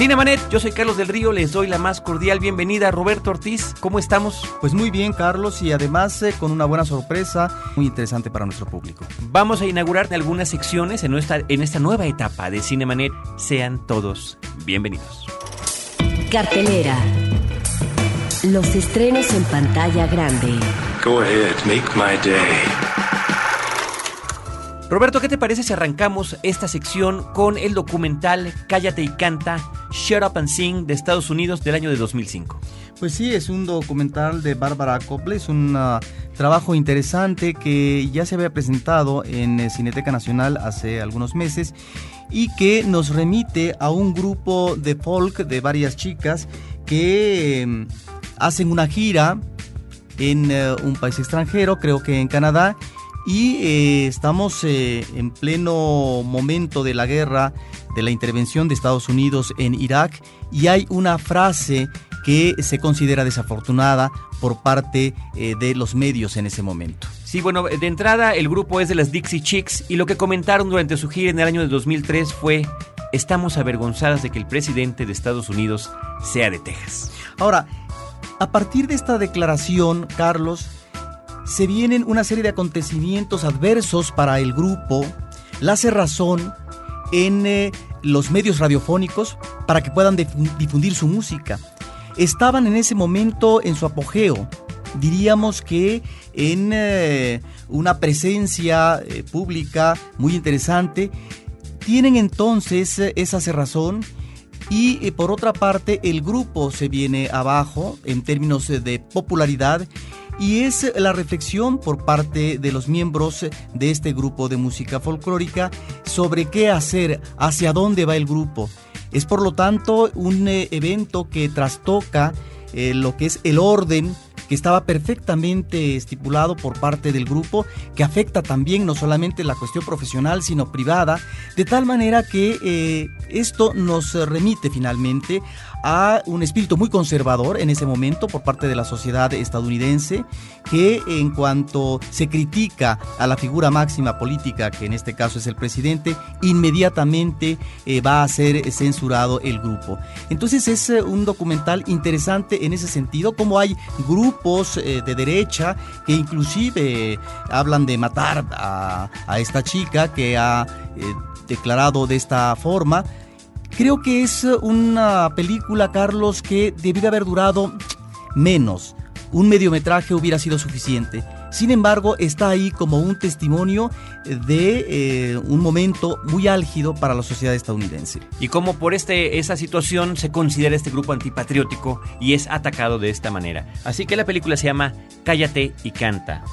Cinemanet, yo soy Carlos del Río, les doy la más cordial bienvenida. Roberto Ortiz, ¿cómo estamos? Pues muy bien, Carlos, y además eh, con una buena sorpresa muy interesante para nuestro público. Vamos a inaugurar algunas secciones en, nuestra, en esta nueva etapa de Cinemanet. Sean todos bienvenidos. Cartelera. Los estrenos en pantalla grande. Go ahead, make my day. Roberto, ¿qué te parece si arrancamos esta sección con el documental Cállate y canta, Shut Up and Sing de Estados Unidos del año de 2005? Pues sí, es un documental de Bárbara Cople, es un uh, trabajo interesante que ya se había presentado en eh, Cineteca Nacional hace algunos meses y que nos remite a un grupo de folk de varias chicas que em, hacen una gira en eh, un país extranjero, creo que en Canadá, y eh, estamos eh, en pleno momento de la guerra, de la intervención de Estados Unidos en Irak y hay una frase que se considera desafortunada por parte eh, de los medios en ese momento. Sí, bueno, de entrada el grupo es de las Dixie Chicks y lo que comentaron durante su gira en el año de 2003 fue estamos avergonzadas de que el presidente de Estados Unidos sea de Texas. Ahora, a partir de esta declaración, Carlos, se vienen una serie de acontecimientos adversos para el grupo, la razón en eh, los medios radiofónicos para que puedan difundir su música. Estaban en ese momento en su apogeo, diríamos que en eh, una presencia eh, pública muy interesante. Tienen entonces esa cerrazón y por otra parte el grupo se viene abajo en términos de popularidad y es la reflexión por parte de los miembros de este grupo de música folclórica sobre qué hacer, hacia dónde va el grupo. Es por lo tanto un eh, evento que trastoca eh, lo que es el orden que estaba perfectamente estipulado por parte del grupo, que afecta también no solamente la cuestión profesional, sino privada, de tal manera que eh, esto nos remite finalmente a un espíritu muy conservador en ese momento por parte de la sociedad estadounidense, que en cuanto se critica a la figura máxima política, que en este caso es el presidente, inmediatamente eh, va a ser censurado el grupo. Entonces es eh, un documental interesante en ese sentido, como hay grupos eh, de derecha que inclusive hablan de matar a, a esta chica que ha declarado de esta forma, Creo que es una película, Carlos, que debió haber durado menos. Un mediometraje hubiera sido suficiente. Sin embargo, está ahí como un testimonio de eh, un momento muy álgido para la sociedad estadounidense. Y como por este, esa situación se considera este grupo antipatriótico y es atacado de esta manera. Así que la película se llama Cállate y canta.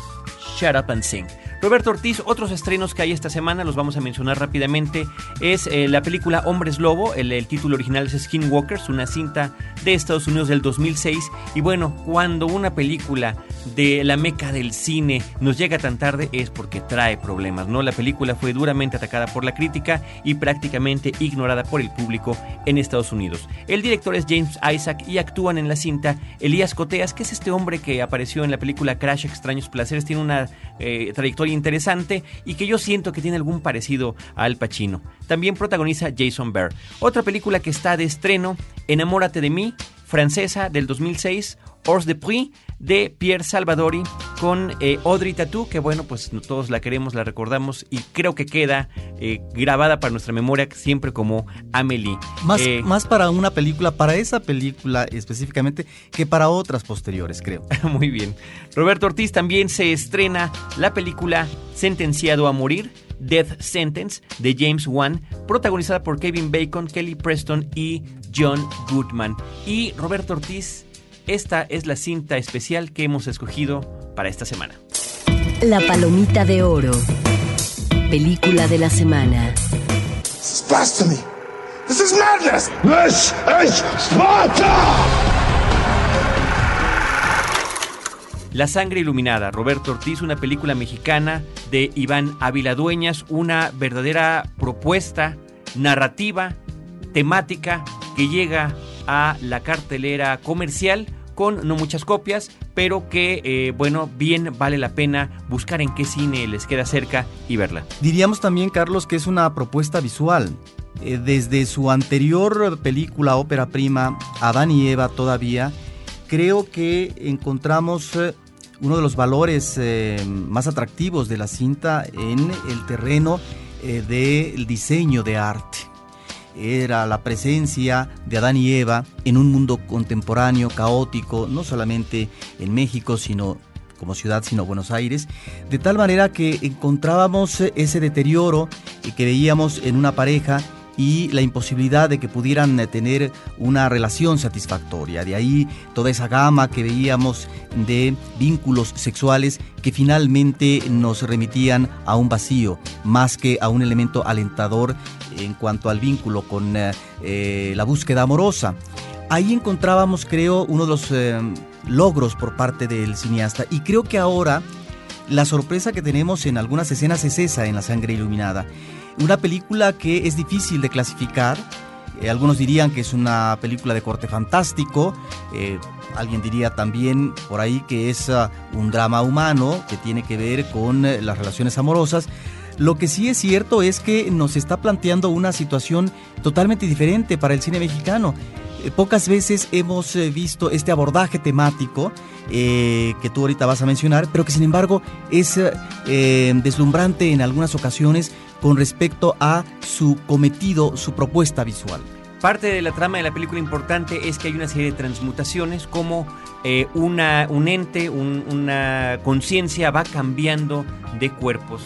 Shut Up and Sing. Roberto Ortiz, otros estrenos que hay esta semana, los vamos a mencionar rápidamente, es eh, la película Hombres Lobo, el, título original es Skinwalkers, una cinta de Estados Unidos del 2006. Y bueno, cuando una película de la meca del cine nos llega tan tarde es porque trae problemas, ¿no? La película fue duramente atacada por la crítica y prácticamente ignorada por el público en Estados Unidos. El director es James Isaac y actúan en la cinta Elías Coteas, que es este hombre que apareció en la película Crash Extraños Placeres, tiene una eh, trayectoria interesante y que yo siento que tiene algún parecido a Al Pacino. También protagoniza Jason Bear. Otra película que está de estreno, Enamórate de mí, francesa del 2006, Hors de Prix de Pierre Salvadori con eh, Audrey Tatou, que bueno, pues todos la queremos, la recordamos y creo que queda eh, grabada para nuestra memoria siempre como Amélie. Más, eh, más para una película, para esa película específicamente, que para otras posteriores, creo. Muy bien. Roberto Ortiz también se estrena la película Sentenciado a Morir. Death Sentence de James Wan, protagonizada por Kevin Bacon, Kelly Preston y John Goodman. Y Roberto Ortiz esta es la cinta especial que hemos escogido para esta semana. La Palomita de Oro. Película de la semana. This is blasphemy. This is madness. This is Sparta. La sangre iluminada, Roberto Ortiz, una película mexicana de Iván Ávila Dueñas, una verdadera propuesta narrativa, temática, que llega a la cartelera comercial con no muchas copias, pero que, eh, bueno, bien vale la pena buscar en qué cine les queda cerca y verla. Diríamos también, Carlos, que es una propuesta visual. Eh, desde su anterior película, ópera prima, Adán y Eva todavía, creo que encontramos eh, uno de los valores más atractivos de la cinta en el terreno del diseño de arte era la presencia de Adán y Eva en un mundo contemporáneo, caótico, no solamente en México, sino como ciudad, sino Buenos Aires, de tal manera que encontrábamos ese deterioro que veíamos en una pareja y la imposibilidad de que pudieran eh, tener una relación satisfactoria. De ahí toda esa gama que veíamos de vínculos sexuales que finalmente nos remitían a un vacío, más que a un elemento alentador en cuanto al vínculo con eh, eh, la búsqueda amorosa. Ahí encontrábamos, creo, uno de los logros por parte del cineasta y creo que ahora la sorpresa que tenemos en algunas escenas es esa en La Sangre Iluminada. Una película que es difícil de clasificar. Eh, algunos dirían que es una película de corte fantástico. Eh, alguien diría también por ahí que es ah, un drama humano que tiene que ver con eh, las relaciones amorosas. Lo que sí es cierto es que nos está planteando una situación totalmente diferente para el cine mexicano. pocas veces hemos visto este abordaje temático que tú ahorita vas a mencionar, pero que sin embargo es deslumbrante en algunas ocasiones con respecto a su cometido, su propuesta visual. Parte de la trama de la película importante es que hay una serie de transmutaciones, como eh, una, un ente, una conciencia va cambiando de cuerpos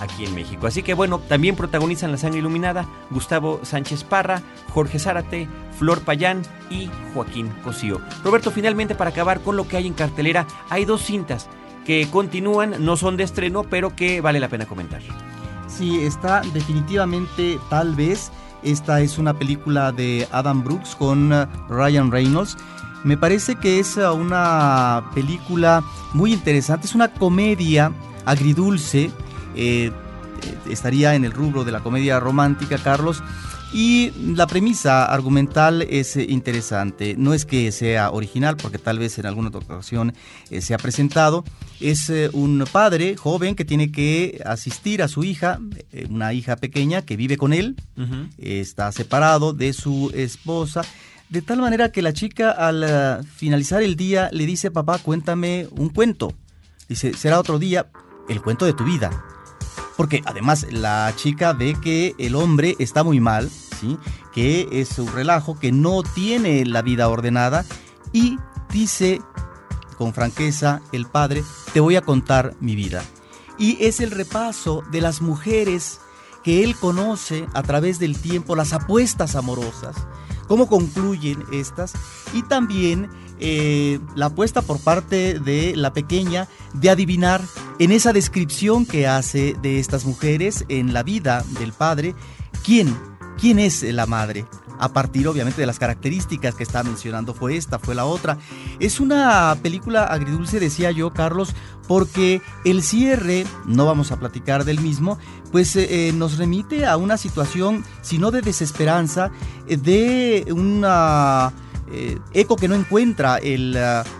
aquí en México. Así que bueno, también protagonizan La Sangre Iluminada Gustavo Sánchez Parra, Jorge Zárate, Flor Payán y Joaquín Cosío. Roberto, finalmente para acabar con lo que hay en cartelera, hay dos cintas que continúan, no son de estreno, pero que vale la pena comentar. Sí, está definitivamente, tal vez, esta es una película de Adam Brooks con uh, Ryan Reynolds. Me parece que es uh, una película muy interesante, es una comedia agridulce, eh, eh, estaría en el rubro de la comedia romántica, Carlos, y la premisa argumental es eh, interesante. No es que sea original, porque tal vez en alguna otra ocasión eh, se ha presentado. Es eh, un padre joven que tiene que asistir a su hija, una hija pequeña que vive con él, está separado de su esposa. De tal manera que la chica al finalizar el día le dice, papá, cuéntame un cuento. Dice, será otro día el cuento de tu vida. Porque además la chica ve que el hombre está muy mal, que es un relajo, que no tiene la vida ordenada y dice con franqueza el padre, te voy a contar mi vida. Y es el repaso de las mujeres que él conoce a través del tiempo, las apuestas amorosas, cómo concluyen estas y también eh, la apuesta por parte de la pequeña de adivinar en esa descripción que hace de estas mujeres en la vida del padre, quién quién es la madre. A partir obviamente de las características que está mencionando, fue esta, fue la otra. Es una película agridulce, decía yo, Carlos, porque el cierre, no vamos a platicar del mismo, pues eh, eh, nos remite a una situación, si no de desesperanza, eh, de una... eco que no encuentra el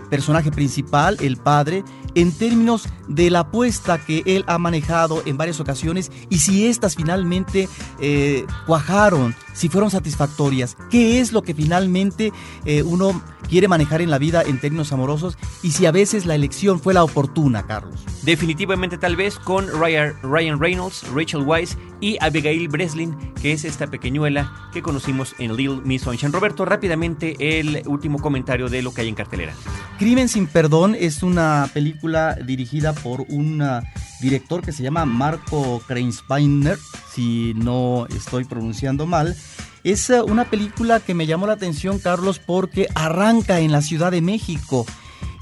personaje principal, el padre, en términos de la apuesta que él ha manejado en varias ocasiones y si éstas finalmente eh, cuajaron, si fueron satisfactorias, qué es lo que finalmente eh, uno quiere manejar en la vida en términos amorosos y si a veces la elección fue la oportuna, Carlos. Definitivamente tal vez con Ryan Reynolds, Rachel Weisz y Abigail Breslin, que es esta pequeñuela que conocimos en Little Miss Sunshine. Roberto, rápidamente el último comentario de lo que hay en cartelera. Crimen sin perdón es una película dirigida por un ah, director que se llama Marco Kreinspeiner, si no estoy pronunciando mal. Es ah, una película que me llamó la atención, Carlos, porque arranca en la Ciudad de México.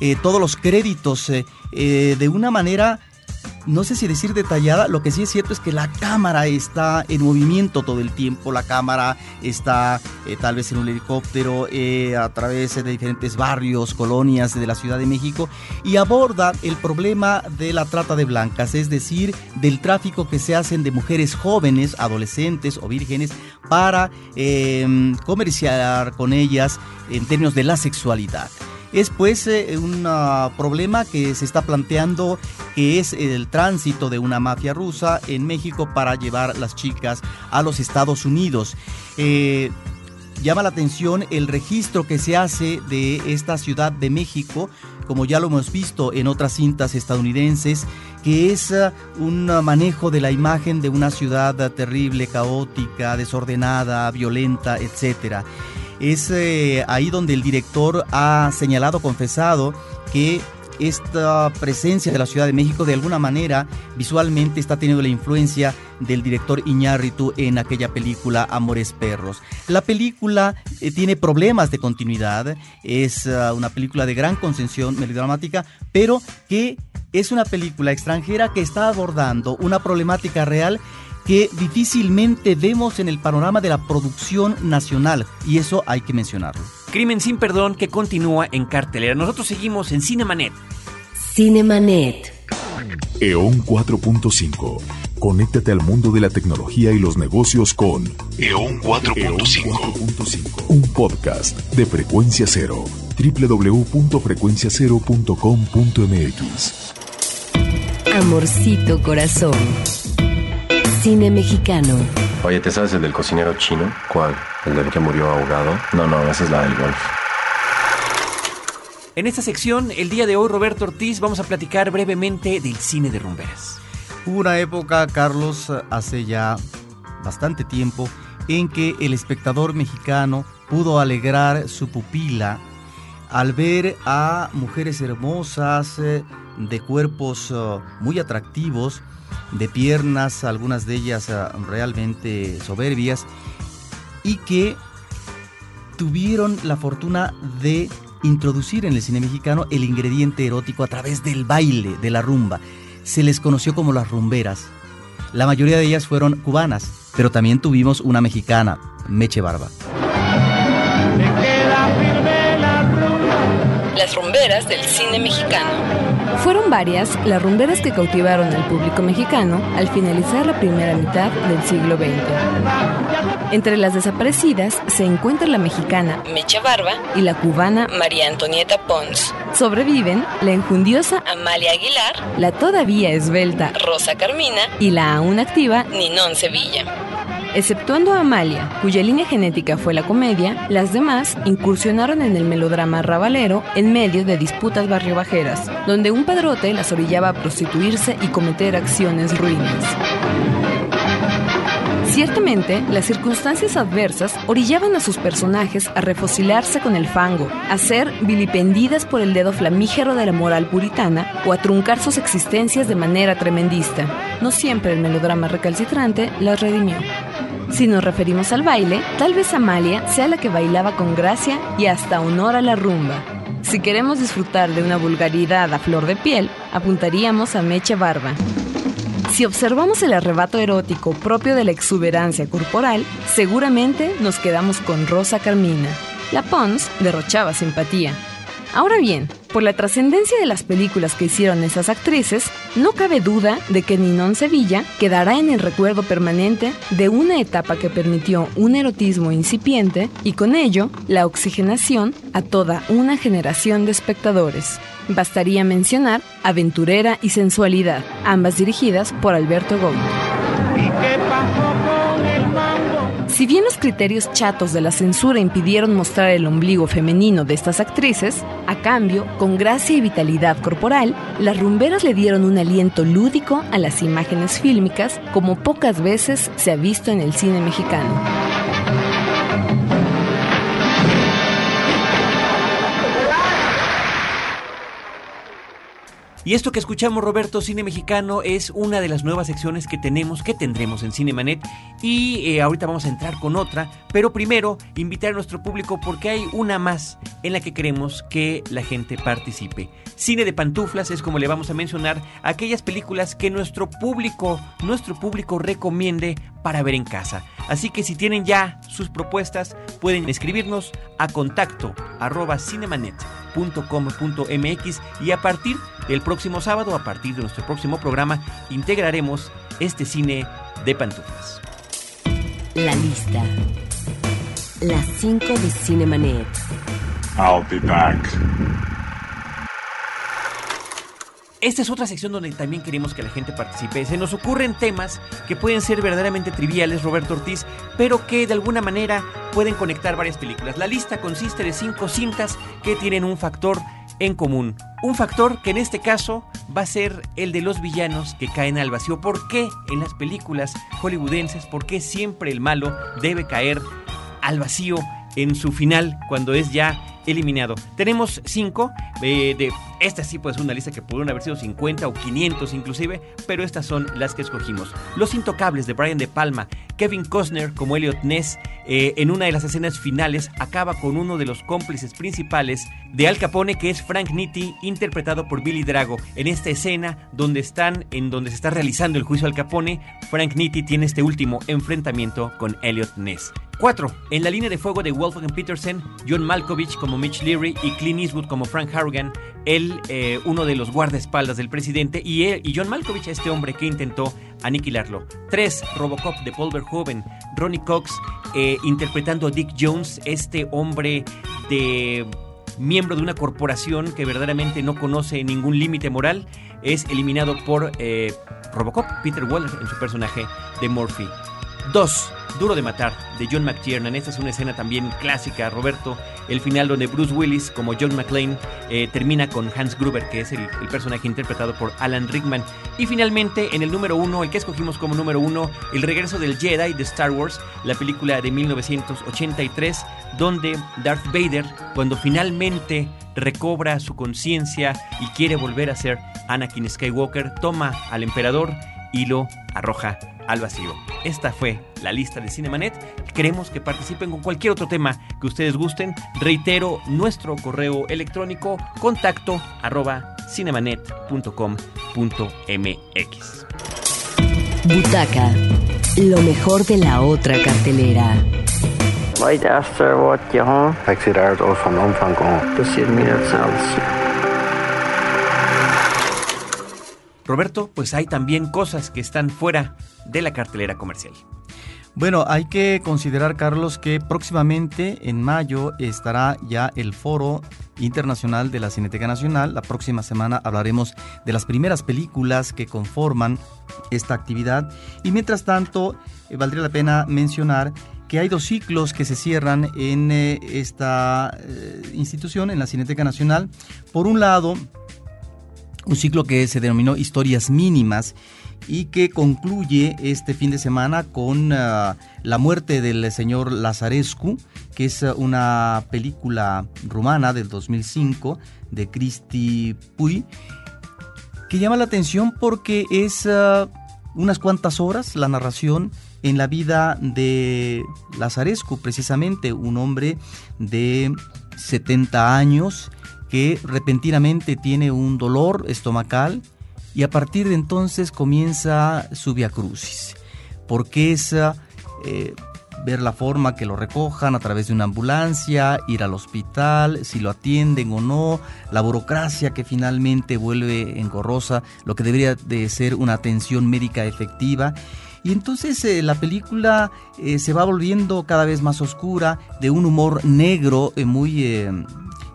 Eh, todos los créditos eh, eh, de una manera no sé si decir detallada, lo que sí es cierto es que la cámara está en movimiento todo el tiempo, la cámara está eh, tal vez en un helicóptero eh, a través de diferentes barrios, colonias de la Ciudad de México y aborda el problema de la trata de blancas, es decir, del tráfico que se hacen de mujeres jóvenes, adolescentes o vírgenes para em, comerciar con ellas en términos de la sexualidad. Es pues eh, un ah, problema que se está planteando que es el tránsito de una mafia rusa en México para llevar las chicas a los Estados Unidos. Eh, llama la atención el registro que se hace de esta Ciudad de México, como ya lo hemos visto en otras cintas estadounidenses, que es ah, un manejo de la imagen de una ciudad terrible, caótica, desordenada, violenta, etcétera. Es eh, ahí donde el director ha señalado, confesado, que esta presencia de la Ciudad de México de alguna manera visualmente está teniendo la influencia del director Iñárritu en aquella película Amores Perros. La película eh, tiene problemas de continuidad, es ah, una película de gran concensión melodramática, pero que es una película extranjera que está abordando una problemática real que difícilmente vemos en el panorama de la producción nacional, y eso hay que mencionarlo. Crimen sin perdón que continúa en cartelera. Nosotros seguimos en Cinemanet. Cinemanet. EON 4.5. Conéctate al mundo de la tecnología y los negocios con EON 4.5. Un podcast de frecuencia cero. www.frecuenciacero.com.mx. Amorcito corazón. Cine mexicano. Oye, ¿te sabes el del cocinero chino? ¿Cuál? ¿El del que murió ahogado? No, no, esa es la del golf. En esta sección, el día de hoy, Roberto Ortiz, vamos a platicar brevemente del cine de rumberas. Hubo una época, Carlos, hace ya bastante tiempo, en que el espectador mexicano pudo alegrar su pupila al ver a mujeres hermosas, eh, de cuerpos eh, muy atractivos, de piernas, algunas de ellas eh, realmente soberbias, y que tuvieron la fortuna de introducir en el cine mexicano el ingrediente erótico a través del baile, de la rumba. Se les conoció como las rumberas. La mayoría de ellas fueron cubanas, pero también tuvimos una mexicana, Meche Barba. Las rumberas del cine mexicano. Fueron varias las rumberas que cautivaron al público mexicano al finalizar la primera mitad del siglo XX. Entre las desaparecidas se encuentra la mexicana Mecha Barba y la cubana María Antonieta Pons. Sobreviven la enjundiosa Amalia Aguilar, la todavía esbelta Rosa Carmina y la aún activa Ninón Sevilla. Exceptuando a Amalia, cuya línea genética fue la comedia, las demás incursionaron en el melodrama rabalero en medio de disputas barriobajeras, donde un padrote las orillaba a prostituirse y cometer acciones ruines. Ciertamente, las circunstancias adversas orillaban a sus personajes a refocilarse con el fango, a ser vilipendidas por el dedo flamígero de la moral puritana o a truncar sus existencias de manera tremendista. No siempre el melodrama recalcitrante las redimió. Si nos referimos al baile, tal vez Amalia sea la que bailaba con gracia y hasta honor a la rumba. Si queremos disfrutar de una vulgaridad a flor de piel, apuntaríamos a Meche Barba. Si observamos el arrebato erótico propio de la exuberancia corporal, seguramente nos quedamos con Rosa Carmina. La Pons derrochaba simpatía, Ahora bien, por la trascendencia de las películas que hicieron esas actrices, no cabe duda de que Ninón Sevilla quedará en el recuerdo permanente de una etapa que permitió un erotismo incipiente y con ello la oxigenación a toda una generación de espectadores. Bastaría mencionar Aventurera y Sensualidad, ambas dirigidas por Alberto Gómez. Si bien los criterios chatos de la censura impidieron mostrar el ombligo femenino de estas actrices, a cambio, con gracia y vitalidad corporal, las rumberas le dieron un aliento lúdico a las imágenes fílmicas como pocas veces se ha visto en el cine mexicano. Y esto que escuchamos, Roberto, Cine Mexicano, es una de las nuevas secciones que tenemos, que tendremos en Cinemanet. Y eh, ahorita vamos a entrar con otra. Pero primero, invitar a nuestro público porque hay una más en la que queremos que la gente participe. Cine de pantuflas es como le vamos a mencionar aquellas películas que nuestro público, nuestro público recomiende para ver en casa. Así que si tienen ya sus propuestas, pueden escribirnos a contacto arroba cinemanet.com.mx y a partir del próximo sábado, a partir de nuestro próximo programa, integraremos este cine de pantuflas. La lista. Las 5 de Cinemanet. I'll be back. Esta es otra sección donde también queremos que la gente participe. Se nos ocurren temas que pueden ser verdaderamente triviales, Roberto Ortiz, pero que de alguna manera pueden conectar varias películas. La lista consiste de cinco cintas que tienen un factor en común. Un factor que en este caso va a ser el de los villanos que caen al vacío. ¿Por qué en las películas hollywoodenses, por qué siempre el malo debe caer al vacío en su final cuando es ya eliminado? Tenemos cinco. eh, de, esta sí pues una lista que pudieron haber sido 50 o 500 inclusive, pero estas son las que escogimos. Los Intocables de Brian De Palma, Kevin Costner como Elliot Ness, eh, en una de las escenas finales acaba con uno de los cómplices principales de Al Capone que es Frank Nitti, interpretado por Billy Drago. En esta escena donde están, en donde se está realizando el juicio al Capone, Frank Nitti tiene este último enfrentamiento con Elliot Ness. 4. En la línea de fuego de Wolfgang Petersen, John Malkovich como Mitch Leary y Clint Eastwood como Frank Harrigan, él, eh, uno de los guardaespaldas del presidente, y, él, y John Malkovich, este hombre que intentó aniquilarlo. 3. Robocop de Paul Verhoeven, Ronnie Cox eh, interpretando a Dick Jones, este hombre de miembro de una corporación que verdaderamente no conoce ningún límite moral, es eliminado por eh, Robocop, Peter Waller, en su personaje de Murphy. 2. Duro de matar, de John McTiernan. Esta es una escena también clásica, Roberto. El final donde Bruce Willis, como John McClane, eh, termina con Hans Gruber, que es el, el, personaje interpretado por Alan Rickman. Y finalmente, en el número uno, el que escogimos como número uno, El regreso del Jedi de Star Wars, la película de 1983, donde Darth Vader, cuando finalmente recobra su conciencia y quiere volver a ser Anakin Skywalker, toma al emperador y lo arroja al vacío. Esta fue la lista de Cinemanet. Queremos que participen con cualquier otro tema que ustedes gusten. Reitero nuestro correo electrónico contacto arroba cinemanet.com.mx. Butaca, lo mejor de la otra cartelera. Je hoor? Ik zie eruit of van omvang om. Passiert mir Roberto, pues hay también cosas que están fuera de la cartelera comercial. Bueno, hay que considerar, Carlos, que próximamente en mayo estará ya el foro internacional de la Cineteca Nacional. La próxima semana hablaremos de las primeras películas que conforman esta actividad. Y mientras tanto, eh, valdría la pena mencionar que hay dos ciclos que se cierran en eh, esta eh, institución, en la Cineteca Nacional. Por un lado, un ciclo que se denominó Historias Mínimas y que concluye este fin de semana con uh, la muerte del señor Lazarescu, que es uh, una película rumana del 2005 de Cristi Puy, que llama la atención porque es uh, unas cuantas horas la narración en la vida de Lazarescu, precisamente un hombre de 70 años que repentinamente tiene un dolor estomacal y a partir de entonces comienza su via crucis, porque es eh, ver la forma que lo recojan a través de una ambulancia, ir al hospital, si lo atienden o no, la burocracia que finalmente vuelve engorrosa, lo que debería de ser una atención médica efectiva. Y entonces eh, la película eh, se va volviendo cada vez más oscura, de un humor negro muy...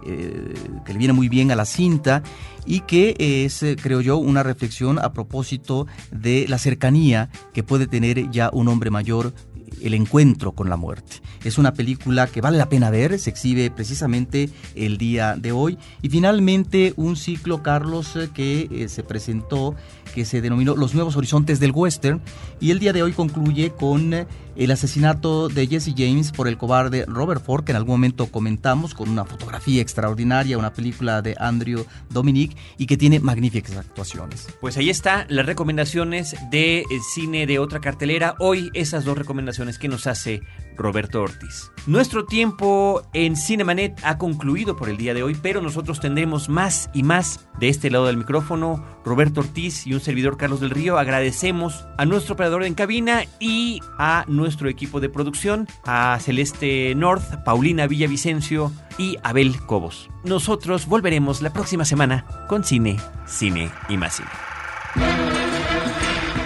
que le viene muy bien a la cinta y que es, creo yo, una reflexión a propósito de la cercanía que puede tener ya un hombre mayor el encuentro con la muerte. Es una película que vale la pena ver, se exhibe precisamente el día de hoy. Y finalmente un ciclo, Carlos, que eh, se presentó que se denominó Los Nuevos Horizontes del Western y el día de hoy concluye con eh, el asesinato de Jesse James por el cobarde Robert Ford, que en algún momento comentamos con una fotografía extraordinaria, una película de Andrew Dominic y que tiene magníficas actuaciones. Pues ahí está las recomendaciones de eh, cine de otra cartelera. Hoy esas dos recomendaciones que nos hace Roberto Ortiz. Nuestro tiempo en Cinemanet ha concluido por el día de hoy, pero nosotros tendremos más y más de este lado del micrófono. Roberto Ortiz y servidor Carlos del Río agradecemos a nuestro operador en cabina y a nuestro equipo de producción, a Celeste North, Paulina Villavicencio y Abel Cobos. Nosotros volveremos la próxima semana con cine, cine y más cine.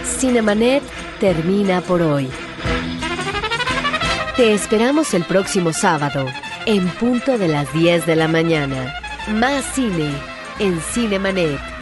Cinemanet termina por hoy. Te esperamos el próximo sábado, en punto de las 10 de la mañana. Más cine en Cinemanet.